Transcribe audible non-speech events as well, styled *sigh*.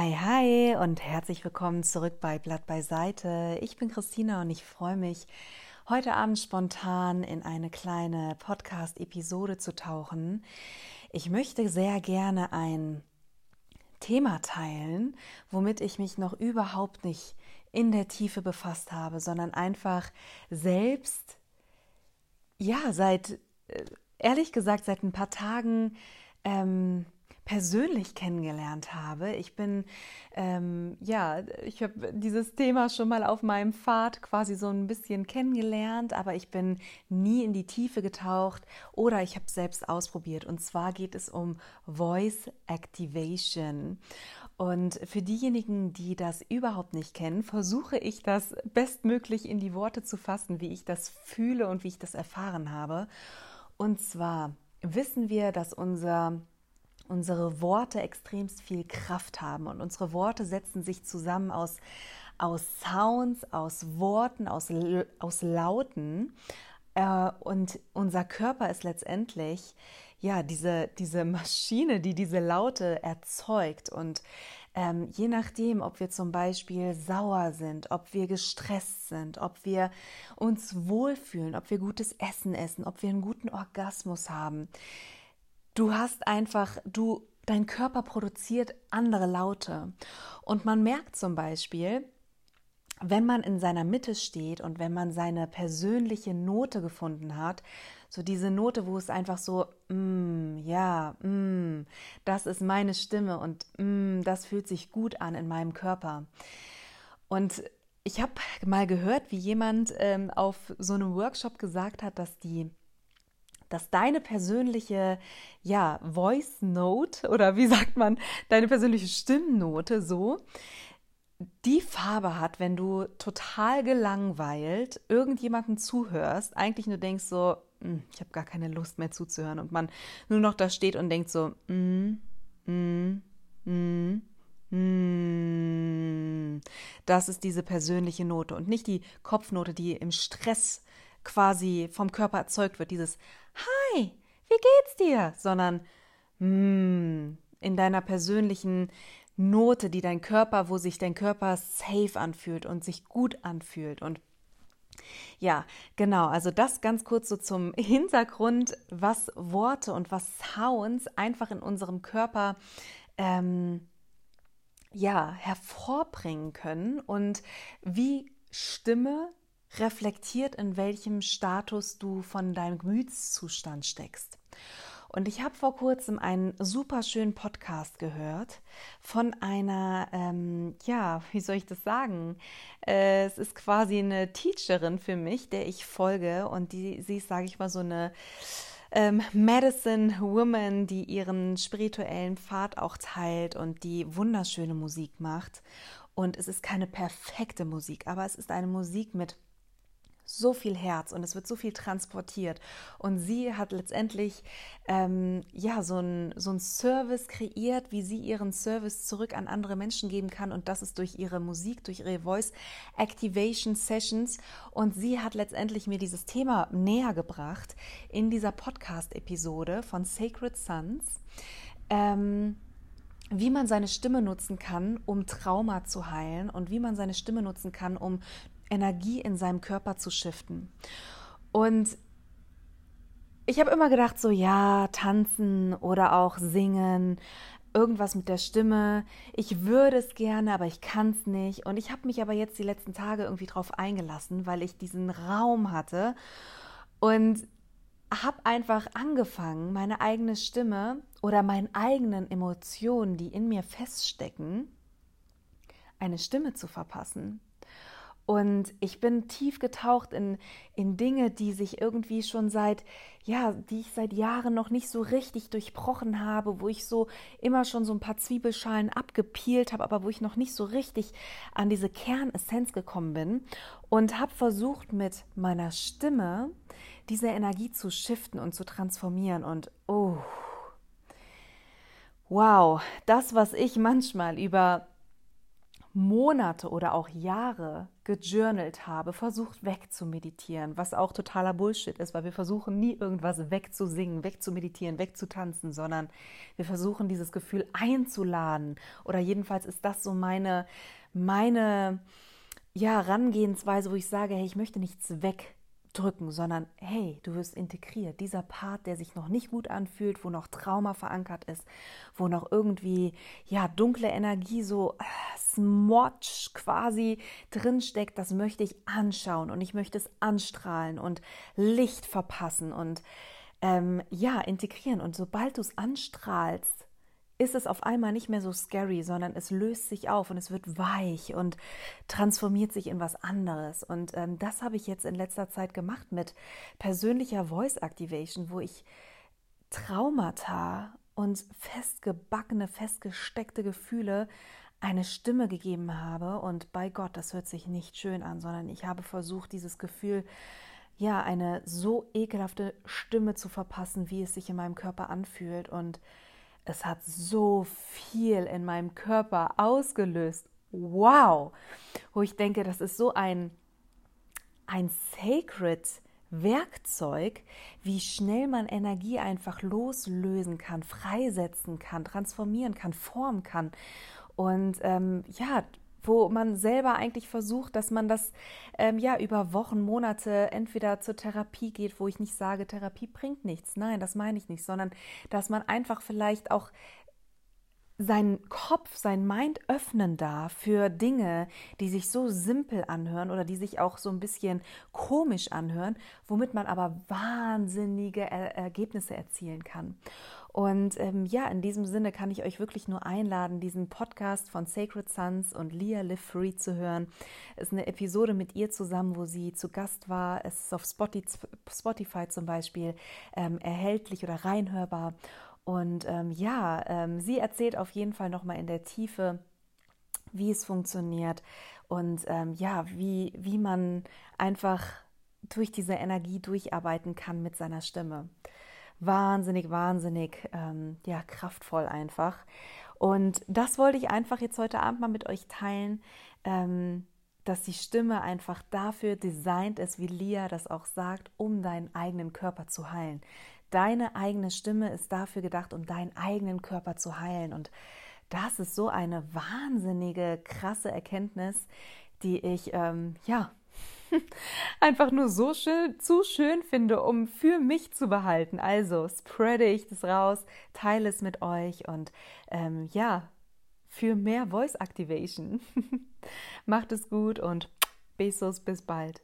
Hi, hi und herzlich willkommen zurück bei Blatt beiseite. Ich bin Christina und ich freue mich, heute Abend spontan in eine kleine Podcast-Episode zu tauchen. Ich möchte sehr gerne ein Thema teilen, womit ich mich noch überhaupt nicht in der Tiefe befasst habe, sondern einfach selbst, ja, seit, äh, ehrlich gesagt, seit ein paar Tagen ähm, persönlich kennengelernt habe. Ich bin, ähm, ja, ich habe dieses Thema schon mal auf meinem Pfad quasi so ein bisschen kennengelernt, aber ich bin nie in die Tiefe getaucht oder ich habe selbst ausprobiert. Und zwar geht es um Voice Activation. Und für diejenigen, die das überhaupt nicht kennen, versuche ich das bestmöglich in die Worte zu fassen, wie ich das fühle und wie ich das erfahren habe. Und zwar wissen wir, dass unser unsere Worte extremst viel Kraft haben und unsere Worte setzen sich zusammen aus, aus Sounds, aus Worten, aus, aus Lauten. Äh, und unser Körper ist letztendlich ja diese, diese Maschine, die diese Laute erzeugt. Und ähm, je nachdem, ob wir zum Beispiel sauer sind, ob wir gestresst sind, ob wir uns wohlfühlen, ob wir gutes Essen essen, ob wir einen guten Orgasmus haben, Du hast einfach, du, dein Körper produziert andere Laute. Und man merkt zum Beispiel, wenn man in seiner Mitte steht und wenn man seine persönliche Note gefunden hat, so diese Note, wo es einfach so, mm, ja, mm, das ist meine Stimme und mm, das fühlt sich gut an in meinem Körper. Und ich habe mal gehört, wie jemand ähm, auf so einem Workshop gesagt hat, dass die dass deine persönliche ja, Voice Note oder wie sagt man, deine persönliche Stimmnote so die Farbe hat, wenn du total gelangweilt irgendjemanden zuhörst, eigentlich nur denkst so, hm, ich habe gar keine Lust mehr zuzuhören und man nur noch da steht und denkt so, mm, mm, mm, mm. das ist diese persönliche Note und nicht die Kopfnote, die im Stress quasi vom Körper erzeugt wird, dieses Hi, wie geht's dir? Sondern mm, in deiner persönlichen Note, die dein Körper, wo sich dein Körper safe anfühlt und sich gut anfühlt. Und ja, genau, also das ganz kurz so zum *laughs* Hintergrund, was Worte und was Sounds einfach in unserem Körper ähm, ja, hervorbringen können und wie Stimme reflektiert, in welchem Status du von deinem Gemütszustand steckst. Und ich habe vor kurzem einen super schönen Podcast gehört von einer, ähm, ja, wie soll ich das sagen? Äh, es ist quasi eine Teacherin für mich, der ich folge und die, sie ist, sage ich mal, so eine ähm, Medicine Woman, die ihren spirituellen Pfad auch teilt und die wunderschöne Musik macht. Und es ist keine perfekte Musik, aber es ist eine Musik mit so viel Herz und es wird so viel transportiert. Und sie hat letztendlich ähm, ja so ein, so ein Service kreiert, wie sie ihren Service zurück an andere Menschen geben kann. Und das ist durch ihre Musik, durch ihre Voice Activation Sessions. Und sie hat letztendlich mir dieses Thema näher gebracht in dieser Podcast-Episode von Sacred Sons. Ähm, wie man seine Stimme nutzen kann, um Trauma zu heilen und wie man seine Stimme nutzen kann, um Energie in seinem Körper zu shiften. Und ich habe immer gedacht, so ja, tanzen oder auch singen, irgendwas mit der Stimme. Ich würde es gerne, aber ich kann es nicht. Und ich habe mich aber jetzt die letzten Tage irgendwie drauf eingelassen, weil ich diesen Raum hatte und habe einfach angefangen, meine eigene Stimme oder meinen eigenen Emotionen, die in mir feststecken, eine Stimme zu verpassen. Und ich bin tief getaucht in, in Dinge, die sich irgendwie schon seit, ja, die ich seit Jahren noch nicht so richtig durchbrochen habe, wo ich so immer schon so ein paar Zwiebelschalen abgepielt habe, aber wo ich noch nicht so richtig an diese Kernessenz gekommen bin und habe versucht mit meiner Stimme diese Energie zu shiften und zu transformieren. Und oh, wow, das, was ich manchmal über Monate oder auch Jahre gejournalt habe, versucht wegzumeditieren, was auch totaler Bullshit ist, weil wir versuchen nie irgendwas wegzusingen, wegzumeditieren, wegzutanzen, sondern wir versuchen dieses Gefühl einzuladen. Oder jedenfalls ist das so meine, meine ja, Herangehensweise, wo ich sage, hey, ich möchte nichts weg drücken, sondern hey, du wirst integriert. Dieser Part, der sich noch nicht gut anfühlt, wo noch Trauma verankert ist, wo noch irgendwie ja dunkle Energie so äh, Smotch quasi drinsteckt, das möchte ich anschauen und ich möchte es anstrahlen und Licht verpassen und ähm, ja integrieren. Und sobald du es anstrahlst, ist es auf einmal nicht mehr so scary, sondern es löst sich auf und es wird weich und transformiert sich in was anderes. Und ähm, das habe ich jetzt in letzter Zeit gemacht mit persönlicher Voice Activation, wo ich Traumata und festgebackene, festgesteckte Gefühle eine Stimme gegeben habe. Und bei Gott, das hört sich nicht schön an, sondern ich habe versucht, dieses Gefühl, ja, eine so ekelhafte Stimme zu verpassen, wie es sich in meinem Körper anfühlt. Und es hat so viel in meinem Körper ausgelöst. Wow! Wo ich denke, das ist so ein, ein sacred Werkzeug, wie schnell man Energie einfach loslösen kann, freisetzen kann, transformieren kann, formen kann. Und ähm, ja, wo man selber eigentlich versucht, dass man das ähm, ja über Wochen, Monate entweder zur Therapie geht, wo ich nicht sage, Therapie bringt nichts. Nein, das meine ich nicht, sondern dass man einfach vielleicht auch seinen Kopf, sein Mind öffnen darf für Dinge, die sich so simpel anhören oder die sich auch so ein bisschen komisch anhören, womit man aber wahnsinnige er Ergebnisse erzielen kann. Und ähm, ja, in diesem Sinne kann ich euch wirklich nur einladen, diesen Podcast von Sacred Sons und Leah Live Free zu hören. Es ist eine Episode mit ihr zusammen, wo sie zu Gast war. Es ist auf Spotify zum Beispiel ähm, erhältlich oder reinhörbar. Und ähm, ja, ähm, sie erzählt auf jeden Fall nochmal in der Tiefe, wie es funktioniert und ähm, ja, wie, wie man einfach durch diese Energie durcharbeiten kann mit seiner Stimme. Wahnsinnig, wahnsinnig, ähm, ja, kraftvoll einfach. Und das wollte ich einfach jetzt heute Abend mal mit euch teilen, ähm, dass die Stimme einfach dafür designt ist, wie Lia das auch sagt, um deinen eigenen Körper zu heilen. Deine eigene Stimme ist dafür gedacht, um deinen eigenen Körper zu heilen. Und das ist so eine wahnsinnige, krasse Erkenntnis, die ich, ähm, ja, *laughs* einfach nur so schön, zu schön finde, um für mich zu behalten. Also spreade ich das raus, teile es mit euch und ähm, ja, für mehr Voice Activation. *laughs* Macht es gut und *tsk* Besos, bis bald.